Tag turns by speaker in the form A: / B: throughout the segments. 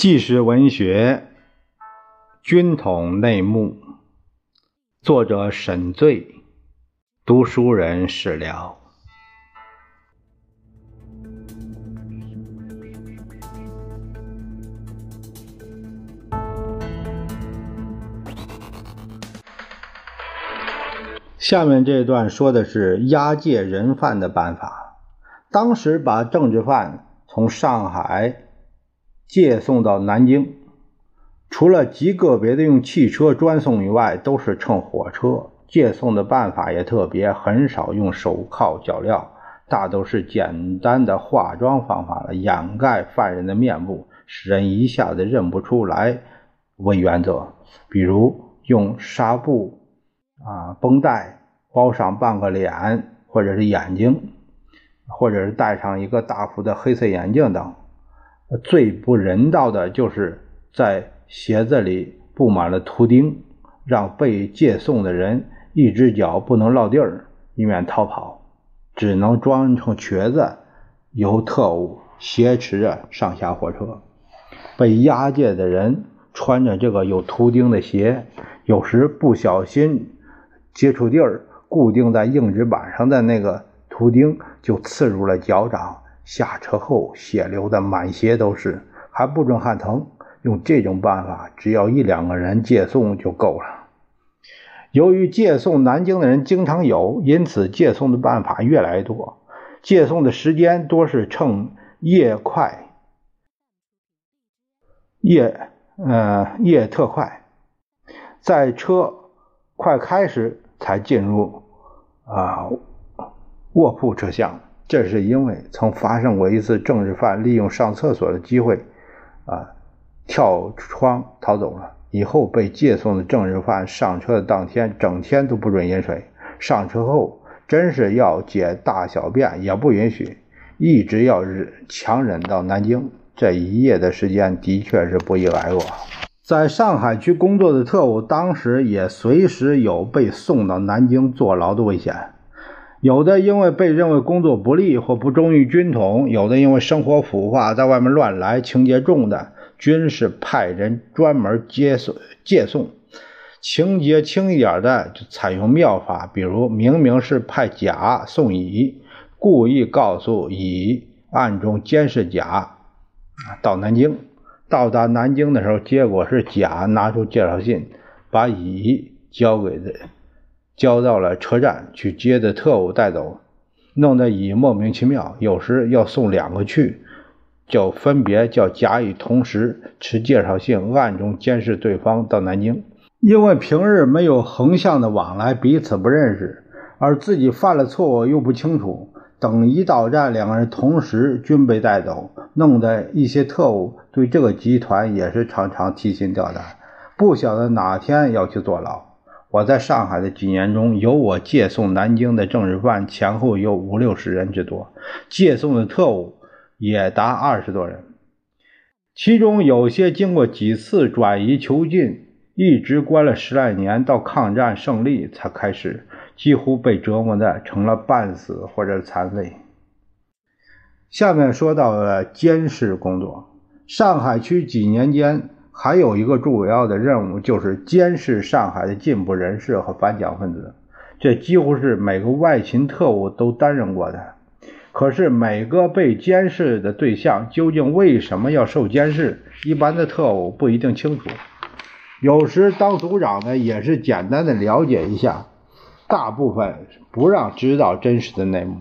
A: 纪实文学《军统内幕》，作者沈醉，读书人史聊。下面这段说的是押解人犯的办法。当时把政治犯从上海。借送到南京，除了极个别的用汽车专送以外，都是乘火车。借送的办法也特别，很少用手铐脚镣，大都是简单的化妆方法来掩盖犯人的面部，使人一下子认不出来为原则。比如用纱布啊绷带包上半个脸或者是眼睛，或者是戴上一个大幅的黑色眼镜等。最不人道的就是在鞋子里布满了图钉，让被借送的人一只脚不能落地儿，以免逃跑，只能装成瘸子，由特务挟持着上下火车。被押解的人穿着这个有图钉的鞋，有时不小心接触地儿，固定在硬纸板上的那个图钉就刺入了脚掌。下车后血流的满鞋都是，还不准喊疼。用这种办法，只要一两个人借送就够了。由于借送南京的人经常有，因此借送的办法越来越多。借送的时间多是乘夜快，夜呃夜特快，在车快开时才进入啊卧铺车厢。这是因为曾发生过一次政治犯利用上厕所的机会，啊，跳窗逃走了。以后被借送的政治犯上车的当天，整天都不准饮水。上车后，真是要解大小便也不允许，一直要忍强忍到南京。这一夜的时间的确是不易挨过。在上海区工作的特务，当时也随时有被送到南京坐牢的危险。有的因为被认为工作不力或不忠于军统，有的因为生活腐化，在外面乱来，情节重的，军是派人专门接送、借送；情节轻一点的，就采用妙法，比如明明是派甲送乙，故意告诉乙暗中监视甲到南京。到达南京的时候，结果是甲拿出介绍信，把乙交给的。交到了车站去接的特务带走，弄得乙莫名其妙。有时要送两个去，就分别叫甲乙同时持介绍信，暗中监视对方到南京。因为平日没有横向的往来，彼此不认识，而自己犯了错误又不清楚。等一到站，两个人同时均被带走，弄得一些特务对这个集团也是常常提心吊胆，不晓得哪天要去坐牢。我在上海的几年中，由我借送南京的政治犯前后有五六十人之多，借送的特务也达二十多人。其中有些经过几次转移囚禁，一直关了十来年，到抗战胜利才开始，几乎被折磨的成了半死或者残废。下面说到了监视工作，上海区几年间。还有一个主要的任务，就是监视上海的进步人士和反蒋分子。这几乎是每个外勤特务都担任过的。可是每个被监视的对象究竟为什么要受监视，一般的特务不一定清楚。有时当组长的也是简单的了解一下，大部分不让知道真实的内幕。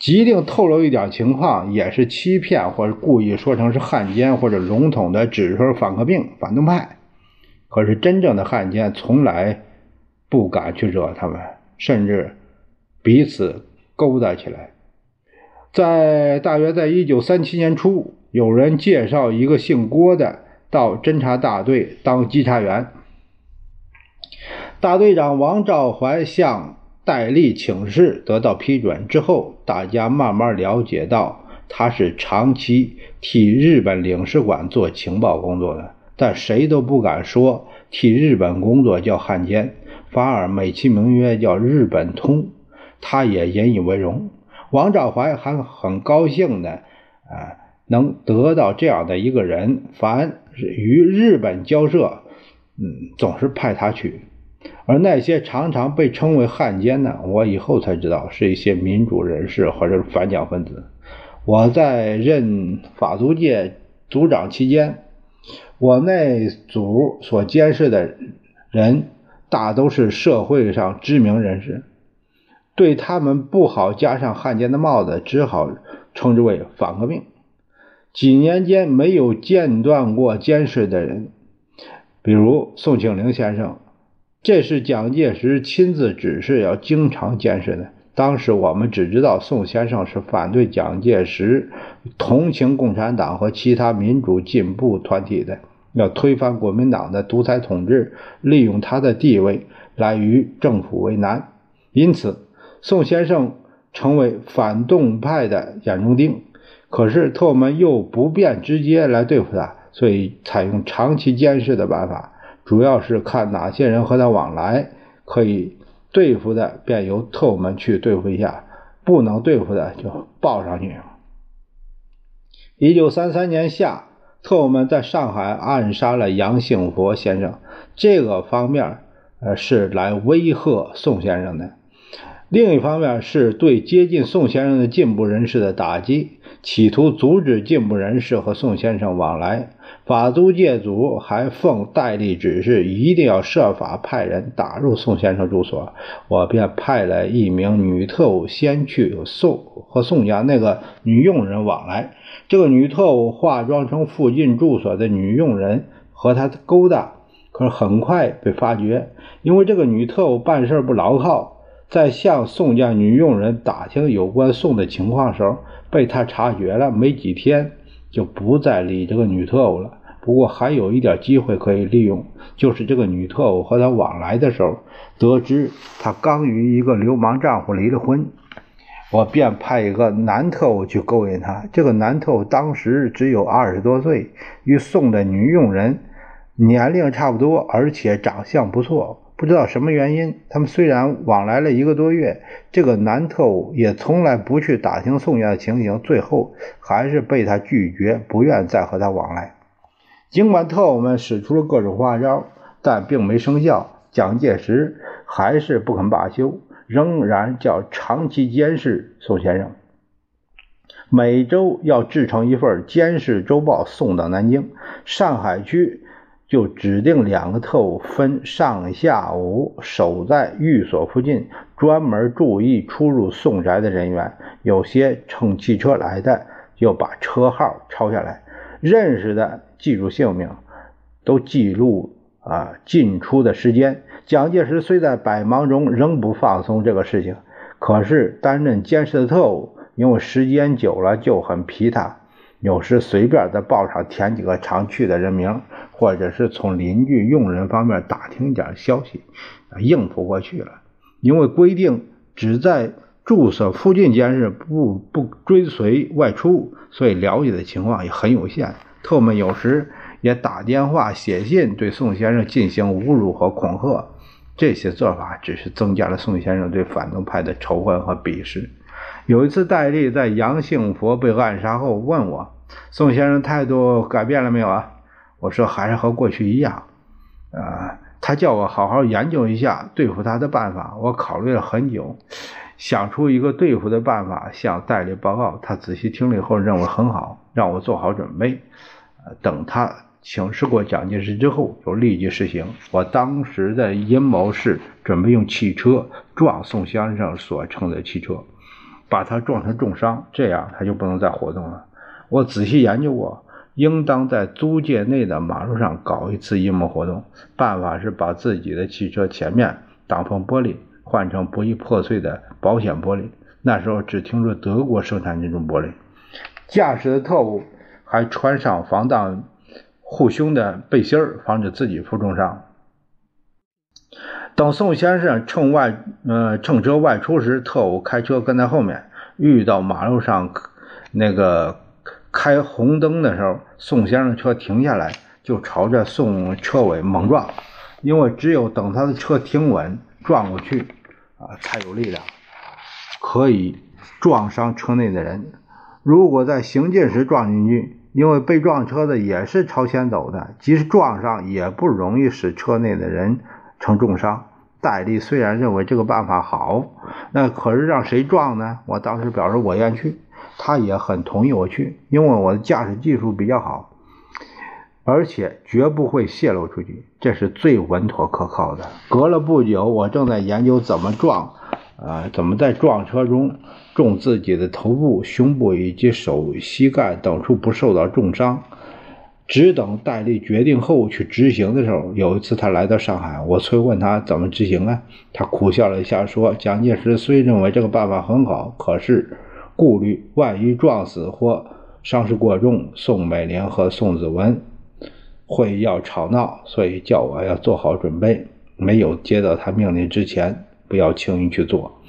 A: 即定透露一点情况，也是欺骗或者故意说成是汉奸，或者笼统的指说反革命、反动派。可是真正的汉奸从来不敢去惹他们，甚至彼此勾搭起来。在大约在一九三七年初，有人介绍一个姓郭的到侦察大队当稽查员，大队长王兆怀向。戴笠请示得到批准之后，大家慢慢了解到他是长期替日本领事馆做情报工作的，但谁都不敢说替日本工作叫汉奸，反而美其名曰叫日本通，他也引以为荣。王兆怀还很高兴的啊，能得到这样的一个人，凡与日本交涉，嗯，总是派他去。而那些常常被称为汉奸呢，我以后才知道是一些民主人士或者反蒋分子。我在任法租界组长期间，我那组所监视的人大都是社会上知名人士，对他们不好加上汉奸的帽子，只好称之为反革命。几年间没有间断过监视的人，比如宋庆龄先生。这是蒋介石亲自指示要经常监视的。当时我们只知道宋先生是反对蒋介石、同情共产党和其他民主进步团体的，要推翻国民党的独裁统治，利用他的地位来与政府为难。因此，宋先生成为反动派的眼中钉。可是特务们又不便直接来对付他，所以采用长期监视的办法。主要是看哪些人和他往来，可以对付的，便由特务们去对付一下；不能对付的，就报上去。一九三三年夏，特务们在上海暗杀了杨幸福先生，这个方面呃是来威吓宋先生的；另一方面是对接近宋先生的进步人士的打击，企图阻止进步人士和宋先生往来。法租界组还奉戴笠指示，一定要设法派人打入宋先生住所。我便派了一名女特务先去宋和宋家那个女佣人往来。这个女特务化妆成附近住所的女佣人，和他勾搭。可是很快被发觉，因为这个女特务办事不牢靠，在向宋家女佣人打听有关宋的情况时候，被他察觉了。没几天，就不再理这个女特务了。不过还有一点机会可以利用，就是这个女特务和他往来的时候，得知他刚与一个流氓丈夫离了婚，我便派一个男特务去勾引他。这个男特务当时只有二十多岁，与宋的女佣人年龄差不多，而且长相不错。不知道什么原因，他们虽然往来了一个多月，这个男特务也从来不去打听宋家的情形，最后还是被他拒绝，不愿再和他往来。尽管特务们使出了各种花招，但并没生效。蒋介石还是不肯罢休，仍然叫长期监视宋先生，每周要制成一份监视周报送到南京。上海区就指定两个特务，分上下午守在寓所附近，专门注意出入宋宅的人员。有些乘汽车来的，就把车号抄下来，认识的。记住姓名，都记录啊进出的时间。蒋介石虽在百忙中，仍不放松这个事情。可是担任监视的特务，因为时间久了就很疲沓，有时随便在报上填几个常去的人名，或者是从邻居、佣人方面打听点消息，应付过去了。因为规定只在住所附近监视，不不追随外出，所以了解的情况也很有限。特务们有时也打电话、写信对宋先生进行侮辱和恐吓，这些做法只是增加了宋先生对反动派的仇恨和鄙视。有一次，戴笠在杨幸福被暗杀后问我：“宋先生态度改变了没有啊？”我说：“还是和过去一样。”啊，他叫我好好研究一下对付他的办法。我考虑了很久，想出一个对付的办法，向戴笠报告。他仔细听了以后，认为很好，让我做好准备。等他请示过蒋介石之后，就立即实行。我当时的阴谋是准备用汽车撞宋先生所乘的汽车，把他撞成重伤，这样他就不能再活动了。我仔细研究过，应当在租界内的马路上搞一次阴谋活动。办法是把自己的汽车前面挡风玻璃换成不易破碎的保险玻璃。那时候只听说德国生产这种玻璃。驾驶的特务。还穿上防弹护胸的背心儿，防止自己负重伤。等宋先生乘外呃乘车外出时，特务开车跟在后面，遇到马路上那个开红灯的时候，宋先生车停下来，就朝着宋车尾猛撞，因为只有等他的车停稳，撞过去啊才有力量，可以撞伤车内的人。如果在行进时撞进去，因为被撞车的也是朝前走的，即使撞上也不容易使车内的人成重伤。戴笠虽然认为这个办法好，那可是让谁撞呢？我当时表示我愿去，他也很同意我去，因为我的驾驶技术比较好，而且绝不会泄露出去，这是最稳妥可靠的。隔了不久，我正在研究怎么撞，呃，怎么在撞车中中自己的头部、胸部以及手、膝盖等处不受到重伤。只等戴笠决定后去执行的时候，有一次他来到上海，我催问他怎么执行啊？他苦笑了一下，说：“蒋介石虽认为这个办法很好，可是顾虑万一撞死或伤势过重，宋美龄和宋子文会要吵闹，所以叫我要做好准备，没有接到他命令之前，不要轻易去做。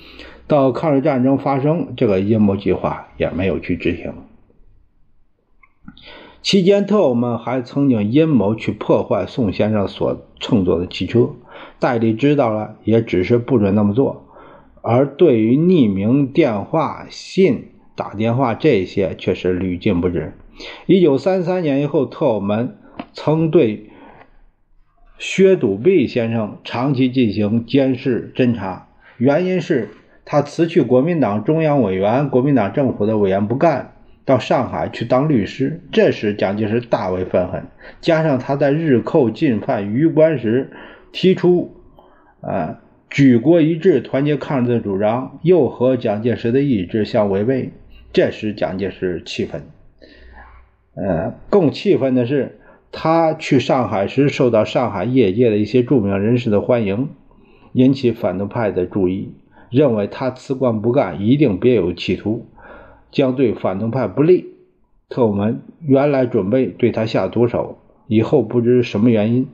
A: 到抗日战争发生，这个阴谋计划也没有去执行。”期间，特务们还曾经阴谋去破坏宋先生所乘坐的汽车。戴笠知道了，也只是不准那么做。而对于匿名电话、信、打电话这些，却是屡禁不止。一九三三年以后，特务们曾对薛笃弼先生长期进行监视侦查，原因是他辞去国民党中央委员、国民党政府的委员不干。到上海去当律师，这时蒋介石大为愤恨，加上他在日寇进犯榆关时提出啊举国一致、团结抗日的主张，又和蒋介石的意志相违背，这时蒋介石气愤。呃，更气愤的是，他去上海时受到上海业界的一些著名人士的欢迎，引起反动派的注意，认为他辞官不干，一定别有企图。将对反动派不利，特务们原来准备对他下毒手，以后不知什么原因，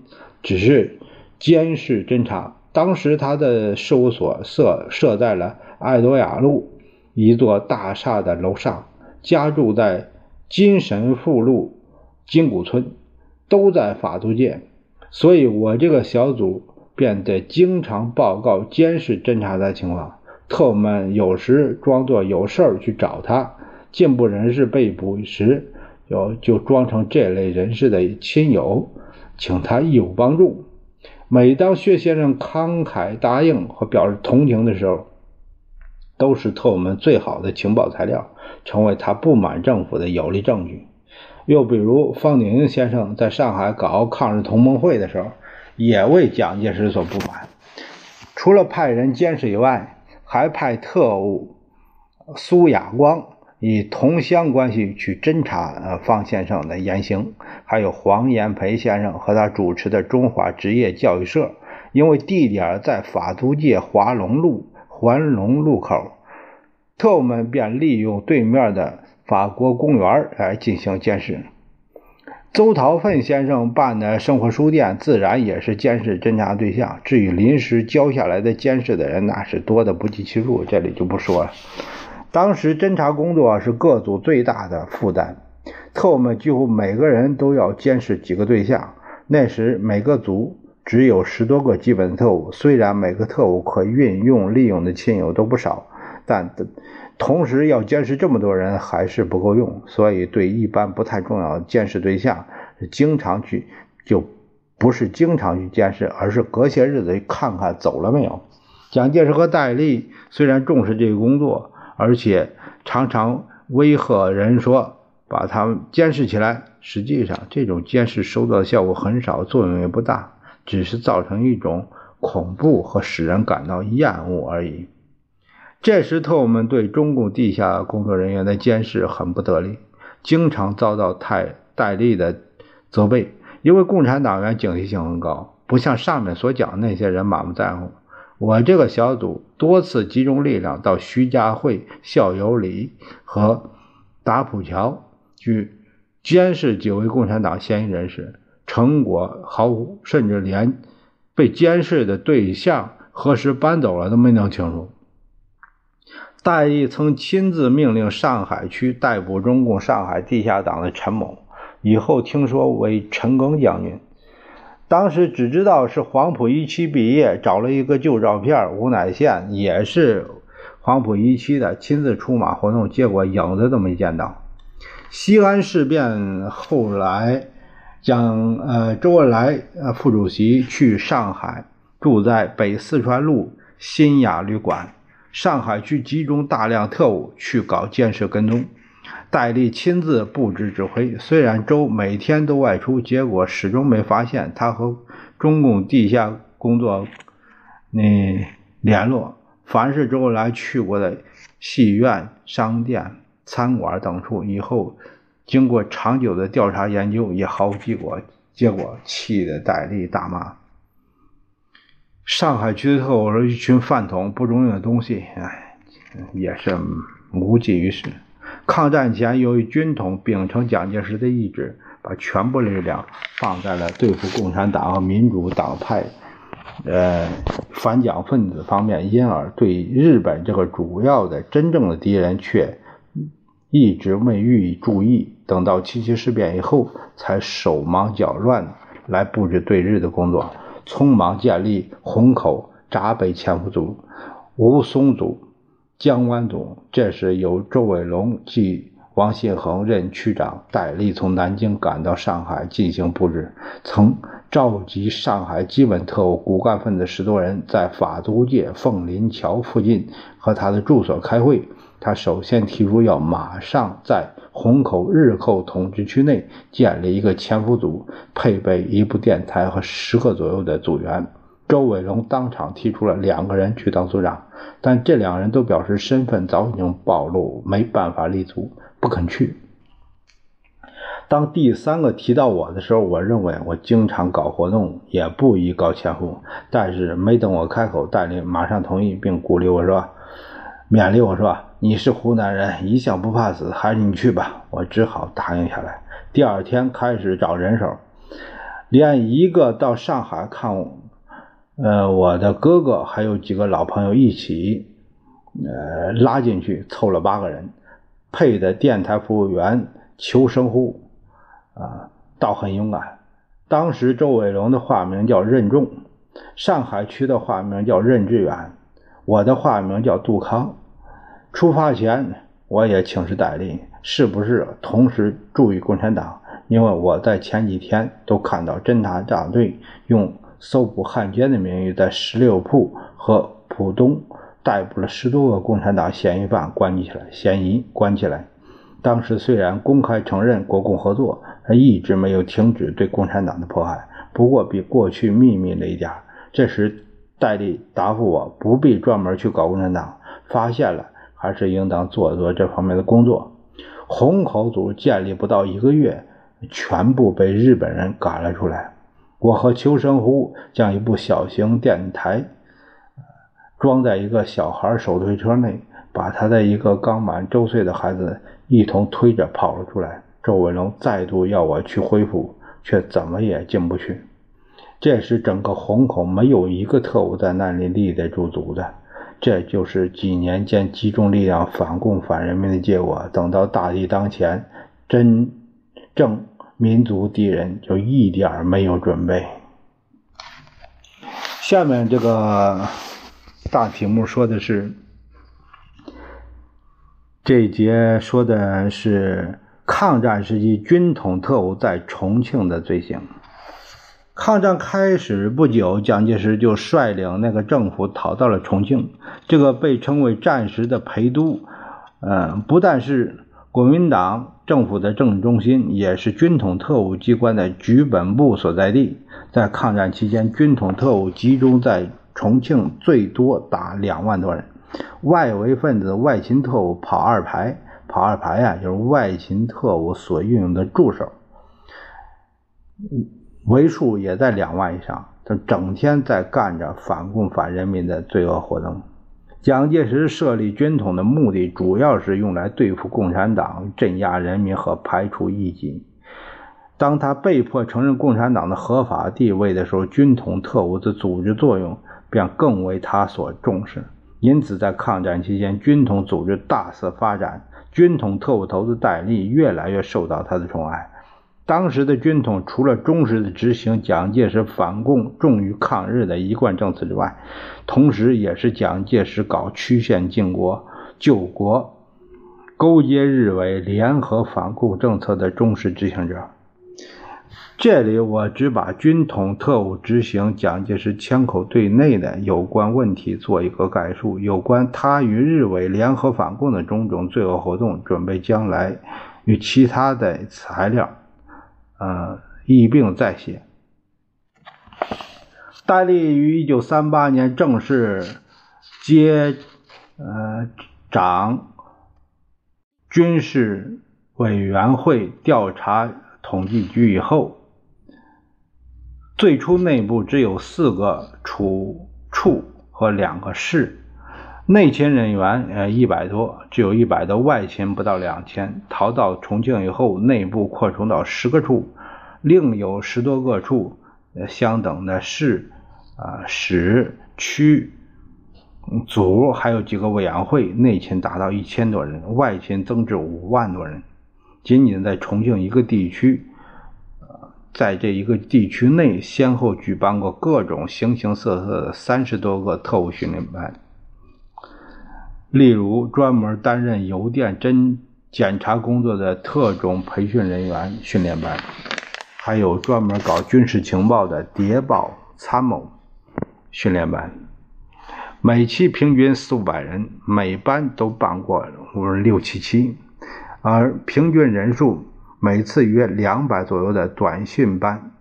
A: 只是监视侦查。当时他的事务所设设在了爱多雅路一座大厦的楼上，家住在金神富路金谷村，都在法租界，所以我这个小组便得经常报告监视侦查的情况。特务们有时装作有事儿去找他，进步人士被捕时，就就装成这类人士的亲友，请他义务帮助。每当薛先生慷慨答应和表示同情的时候，都是特务们最好的情报材料，成为他不满政府的有力证据。又比如方鼎英先生在上海搞抗日同盟会的时候，也为蒋介石所不满，除了派人监视以外。还派特务苏亚光以同乡关系去侦查呃方先生的言行，还有黄炎培先生和他主持的中华职业教育社，因为地点在法租界华龙路环龙路口，特务们便利用对面的法国公园来进行监视。邹陶奋先生办的生活书店，自然也是监视侦查对象。至于临时交下来的监视的人，那是多的不计其数，这里就不说了。当时侦查工作是各组最大的负担，特务们几乎每个人都要监视几个对象。那时每个组只有十多个基本特务，虽然每个特务可运用利用的亲友都不少，但。同时要监视这么多人还是不够用，所以对一般不太重要的监视对象，经常去就不是经常去监视，而是隔些日子看看走了没有。蒋介石和戴笠虽然重视这个工作，而且常常威吓人说把他们监视起来，实际上这种监视收到的效果很少，作用也不大，只是造成一种恐怖和使人感到厌恶而已。这时，特务们对中共地下工作人员的监视很不得力，经常遭到太戴笠的责备。因为共产党员警惕性很高，不像上面所讲那些人满不在乎。我这个小组多次集中力量到徐家汇、校友里和打浦桥去监视几位共产党嫌疑人士，成果毫无，甚至连被监视的对象何时搬走了都没弄清楚。戴笠曾亲自命令上海区逮捕中共上海地下党的陈某，以后听说为陈赓将军。当时只知道是黄埔一期毕业，找了一个旧照片，吴乃宪也是黄埔一期的亲自出马活动，结果影子都没见到。西安事变后来，将呃周恩来呃副主席去上海，住在北四川路新雅旅馆。上海区集中大量特务去搞建设跟踪，戴笠亲自布置指挥。虽然周每天都外出，结果始终没发现他和中共地下工作那联络。凡是周恩来去过的戏院、商店、餐馆等处，以后经过长久的调查研究，也毫无结果。结果气得戴笠大骂：“上海区的特务是一群饭桶，不中用的东西。”哎，也是无济于事。抗战前，由于军统秉承蒋介石的意志，把全部力量放在了对付共产党和民主党派。呃，反蒋分子方面，因而对日本这个主要的、真正的敌人却一直未予以注意。等到七七事变以后，才手忙脚乱来布置对日的工作，匆忙建立虹口闸北潜伏组、吴淞组、江湾组。这时由周伟龙及王信恒任区长，戴笠从南京赶到上海进行布置，曾。召集上海基本特务骨干分子十多人，在法租界凤林桥附近和他的住所开会。他首先提出要马上在虹口日寇统治区内建立一个潜伏组，配备一部电台和十个左右的组员。周伟龙当场提出了两个人去当组长，但这两人都表示身份早已经暴露，没办法立足，不肯去。当第三个提到我的时候，我认为我经常搞活动，也不宜搞潜伏。但是没等我开口，戴笠马上同意，并鼓励我说：“勉励我说，你是湖南人，一向不怕死，还是你去吧。”我只好答应下来。第二天开始找人手，连一个到上海看呃我的哥哥，还有几个老朋友一起，呃拉进去，凑了八个人，配的电台服务员求生乎。啊，倒很勇敢。当时周伟龙的化名叫任重，上海区的化名叫任志远，我的化名叫杜康。出发前，我也请示戴笠，是不是同时注意共产党？因为我在前几天都看到侦察大队用搜捕汉奸的名义，在十六铺和浦东逮捕了十多个共产党嫌疑犯，关起来，嫌疑关起来。当时虽然公开承认国共合作。他一直没有停止对共产党的迫害，不过比过去秘密了一点。这时，戴笠答复我，不必专门去搞共产党，发现了还是应当做做这方面的工作。虹口组建立不到一个月，全部被日本人赶了出来。我和邱生湖将一部小型电台装在一个小孩手推车内，把他的一个刚满周岁的孩子一同推着跑了出来。周文龙再度要我去恢复，却怎么也进不去。这时，整个虹口没有一个特务在那里立得住足的。这就是几年间集中力量反共反人民的结果。等到大敌当前，真正民族敌人就一点没有准备。下面这个大题目说的是，这一节说的是。抗战时期，军统特务在重庆的罪行。抗战开始不久，蒋介石就率领那个政府逃到了重庆，这个被称为战时的陪都，嗯，不但是国民党政府的政治中心，也是军统特务机关的局本部所在地。在抗战期间，军统特务集中在重庆，最多达两万多人，外围分子、外勤特务跑二排。跑二排呀，就是外勤特务所运用的助手，为数也在两万以上。他整天在干着反共反人民的罪恶活动。蒋介石设立军统的目的，主要是用来对付共产党、镇压人民和排除异己。当他被迫承认共产党的合法地位的时候，军统特务的组织作用便更为他所重视。因此，在抗战期间，军统组织大肆发展。军统特务头子戴笠越来越受到他的宠爱，当时的军统除了忠实的执行蒋介石反共重于抗日的一贯政策之外，同时也是蒋介石搞曲线救国、救国、勾结日伪、联合反共政策的忠实执行者。这里我只把军统特务执行蒋介石枪口对内的有关问题做一个概述，有关他与日伪联合反共的种种罪恶活动，准备将来与其他的材料。呃，一并再写。戴笠于一九三八年正式接呃掌军事委员会调查统计局以后，最初内部只有四个处处和两个市，内勤人员呃一百多，只有一百多，外勤不到两千。逃到重庆以后，内部扩充到十个处。另有十多个处，相等的市、啊市区、组，还有几个委员会，内勤达到一千多人，外勤增至五万多人。仅仅在重庆一个地区，在这一个地区内，先后举办过各种形形色色的三十多个特务训练班。例如，专门担任邮电侦检查工作的特种培训人员训练班。还有专门搞军事情报的谍报参谋训练班，每期平均四五百人，每班都办过五六七期，而平均人数每次约两百左右的短训班，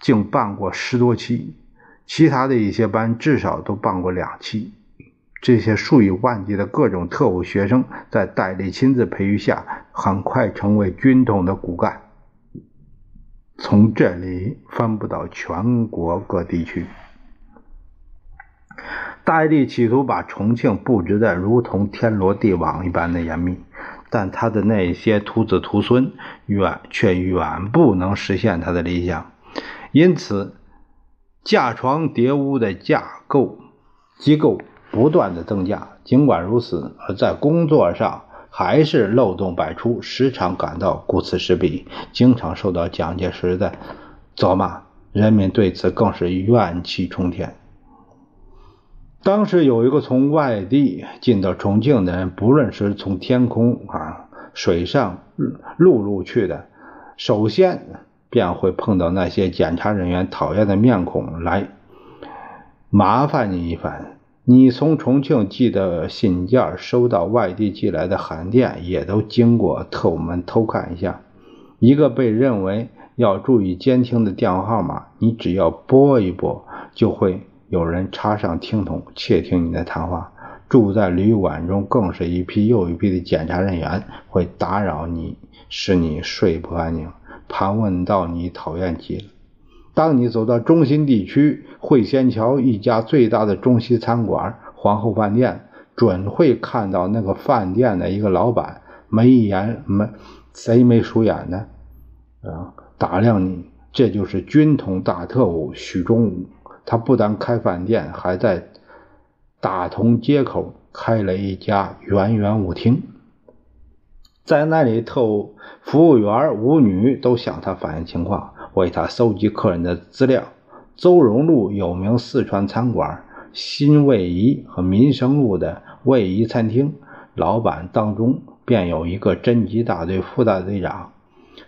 A: 竟办过十多期，其他的一些班至少都办过两期。这些数以万计的各种特务学生，在戴笠亲自培育下，很快成为军统的骨干。从这里分布到全国各地区。戴笠企图把重庆布置的如同天罗地网一般的严密，但他的那些徒子徒孙远却远不能实现他的理想，因此架床叠屋的架构机构不断的增加。尽管如此，而在工作上。还是漏洞百出，时常感到顾此失彼，经常受到蒋介石的责骂，人民对此更是怨气冲天。当时有一个从外地进到重庆的人，不论是从天空啊、水上、陆路去的，首先便会碰到那些检查人员讨厌的面孔来麻烦你一番。你从重庆寄的信件，收到外地寄来的函电，也都经过特务们偷看一下。一个被认为要注意监听的电话号码，你只要拨一拨，就会有人插上听筒窃听你的谈话。住在旅馆中，更是一批又一批的检查人员会打扰你，使你睡不安宁，盘问到你讨厌极了。当你走到中心地区汇仙桥一家最大的中西餐馆皇后饭店，准会看到那个饭店的一个老板眉眼没贼眉鼠眼的，啊，打量你。这就是军统大特务许忠武，他不但开饭店，还在大同街口开了一家圆圆舞厅，在那里，特务服务员、舞女都向他反映情况。为他搜集客人的资料。邹荣路有名四川餐馆新卫仪和民生路的卫仪餐厅，老板当中便有一个侦缉大队副大队长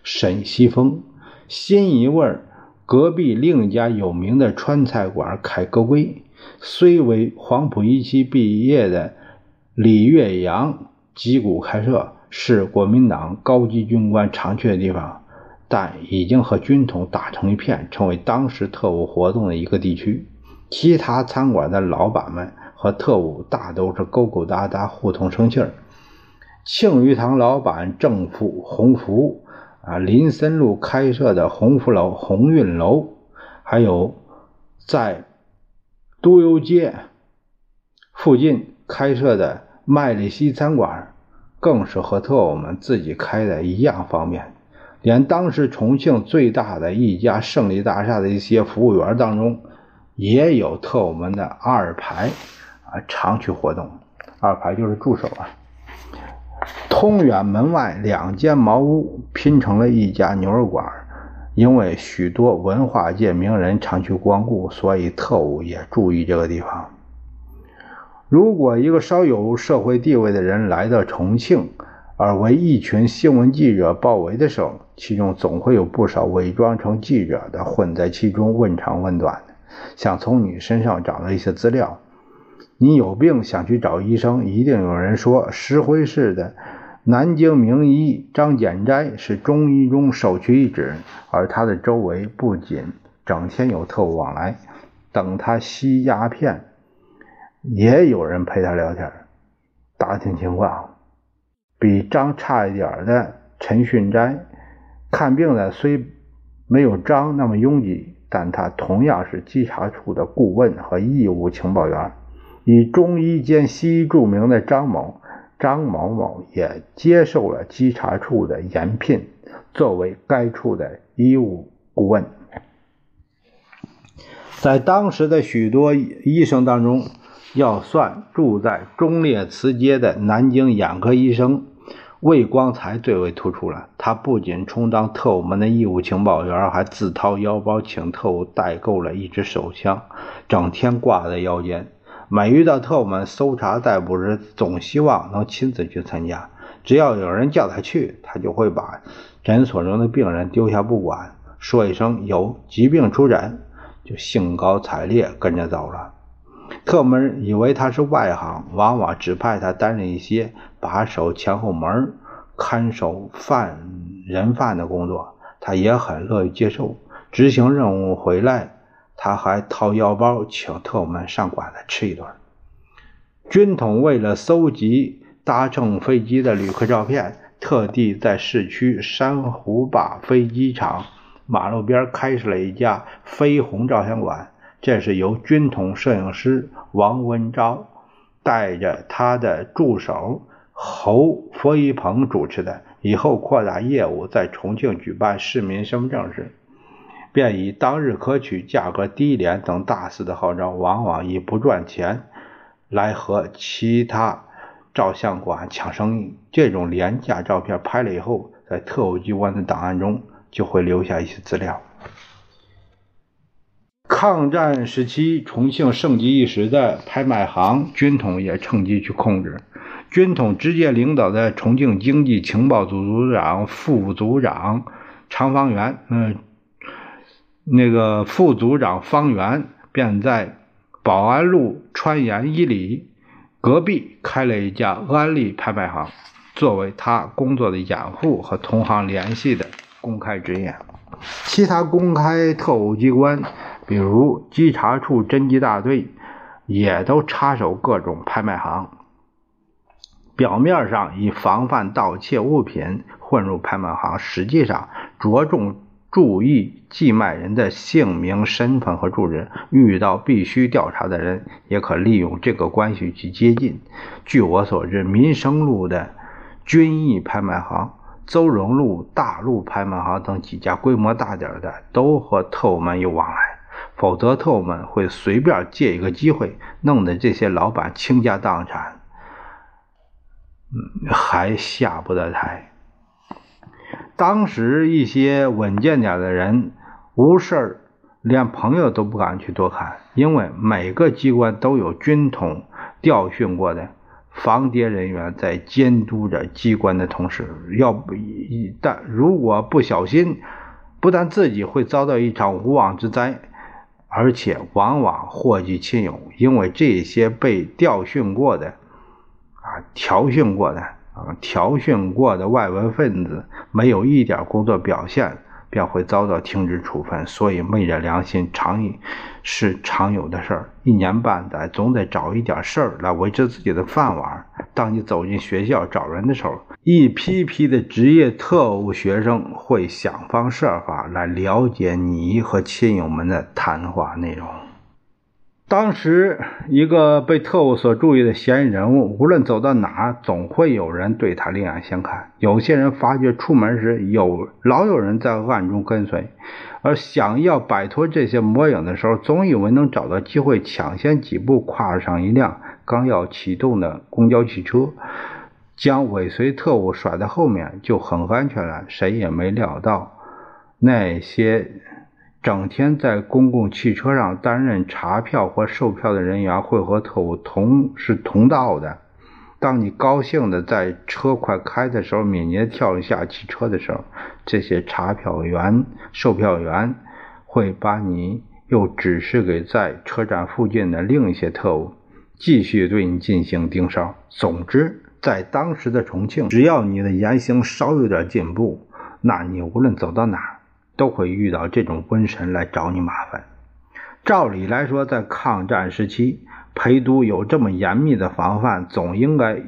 A: 沈西峰。新一味隔壁另一家有名的川菜馆凯歌归，虽为黄埔一期毕业的李岳阳击鼓开设，是国民党高级军官常去的地方。但已经和军统打成一片，成为当时特务活动的一个地区。其他餐馆的老板们和特务大都是勾勾搭搭、互通生气儿。庆余堂老板郑富鸿福啊，林森路开设的鸿福楼、鸿运楼，还有在都邮街附近开设的麦里西餐馆，更是和特务们自己开的一样方便。连当时重庆最大的一家胜利大厦的一些服务员当中，也有特务们的二排啊常去活动。二排就是助手啊。通远门外两间茅屋拼成了一家牛肉馆，因为许多文化界名人常去光顾，所以特务也注意这个地方。如果一个稍有社会地位的人来到重庆，而为一群新闻记者包围的时候，其中总会有不少伪装成记者的混在其中，问长问短的，想从你身上找到一些资料。你有病想去找医生，一定有人说石灰市的南京名医张简斋是中医中首屈一指，而他的周围不仅整天有特务往来，等他吸鸦片。也有人陪他聊天，打听情况。比张差一点的陈训斋，看病的虽没有张那么拥挤，但他同样是稽查处的顾问和义务情报员。以中医兼西医著名的张某，张某某也接受了稽查处的延聘，作为该处的医务顾问。在当时的许多医生当中，要算住在忠烈祠街的南京眼科医生魏光才最为突出了。他不仅充当特务们的义务情报员，还自掏腰包请特务代购了一支手枪，整天挂在腰间。每遇到特务们搜查逮捕时，总希望能亲自去参加。只要有人叫他去，他就会把诊所中的病人丢下不管，说一声有疾病出诊，就兴高采烈跟着走了。特务们以为他是外行，往往指派他担任一些把守前后门、看守犯人犯的工作，他也很乐意接受。执行任务回来，他还掏腰包请特务们上馆子吃一顿。军统为了搜集搭乘飞机的旅客照片，特地在市区珊瑚坝飞机场马路边开设了一家飞鸿照相馆。这是由军统摄影师王文昭带着他的助手侯佛一鹏主持的。以后扩大业务，在重庆举办市民身份证时，便以当日可取、价格低廉等大肆的号召，往往以不赚钱来和其他照相馆抢生意。这种廉价照片拍了以后，在特务机关的档案中就会留下一些资料。抗战时期，重庆盛极一时的拍卖行，军统也趁机去控制。军统直接领导的重庆经济情报组组长、副组长常方圆，嗯，那个副组长方圆便在宝安路川盐一里隔壁开了一家安利拍卖行，作为他工作的掩护和同行联系的公开职业。其他公开特务机关。比如稽查处侦缉大队也都插手各种拍卖行，表面上以防范盗窃物品混入拍卖行，实际上着重注意寄卖人的姓名、身份和住址。遇到必须调查的人，也可利用这个关系去接近。据我所知，民生路的军艺拍卖行、邹荣路大陆拍卖行等几家规模大点的，都和特务们有往来。否则，特务们会随便借一个机会，弄得这些老板倾家荡产，还下不得台。当时一些稳健点的人，无事儿连朋友都不敢去多看，因为每个机关都有军统调训过的防谍人员在监督着机关的同时，要不一旦如果不小心，不但自己会遭到一场无妄之灾。而且往往祸及亲友，因为这些被调训过的、啊调训过的、啊调训过的外围分子，没有一点工作表现，便会遭到停职处分。所以昧着良心，常是常有的事儿。一年半载，总得找一点事儿来维持自己的饭碗。当你走进学校找人的时候，一批批的职业特务学生会想方设法来了解你和亲友们的谈话内容。当时，一个被特务所注意的嫌疑人物，无论走到哪，总会有人对他另眼相看。有些人发觉出门时有老有人在暗中跟随，而想要摆脱这些魔影的时候，总以为能找到机会抢先几步跨上一辆刚要启动的公交汽车，将尾随特务甩在后面就很安全了。谁也没料到，那些整天在公共汽车上担任查票或售票的人员会和特务同是同道的。当你高兴的在车快开的时候，敏捷跳一下汽车的时候，这些查票员、售票员会把你又指示给在车站附近的另一些特务，继续对你进行盯梢。总之，在当时的重庆，只要你的言行稍有点进步，那你无论走到哪，都会遇到这种瘟神来找你麻烦。照理来说，在抗战时期。陪都有这么严密的防范，总应该，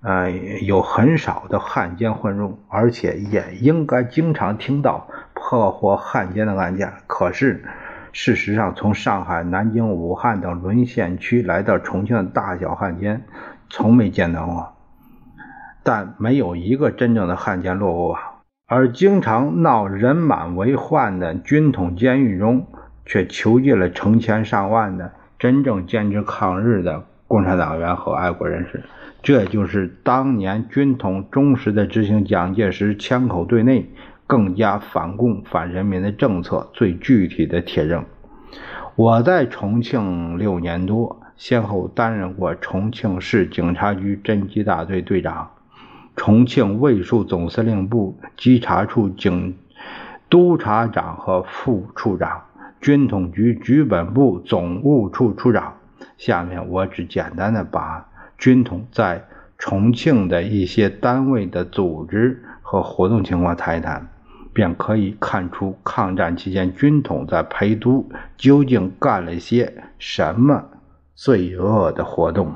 A: 呃，有很少的汉奸混入，而且也应该经常听到破获汉奸的案件。可是，事实上，从上海、南京、武汉等沦陷区来到重庆的大小汉奸，从没见到过。但没有一个真正的汉奸落过网，而经常闹人满为患的军统监狱中，却囚禁了成千上万的。真正坚持抗日的共产党员和爱国人士，这就是当年军统忠实的执行蒋介石枪口对内、更加反共反人民的政策最具体的铁证。我在重庆六年多，先后担任过重庆市警察局侦缉大队队长、重庆卫戍总司令部稽查处警督察长和副处长。军统局局本部总务处处长。下面我只简单的把军统在重庆的一些单位的组织和活动情况谈一谈，便可以看出抗战期间军统在陪都究竟干了些什么罪恶的活动。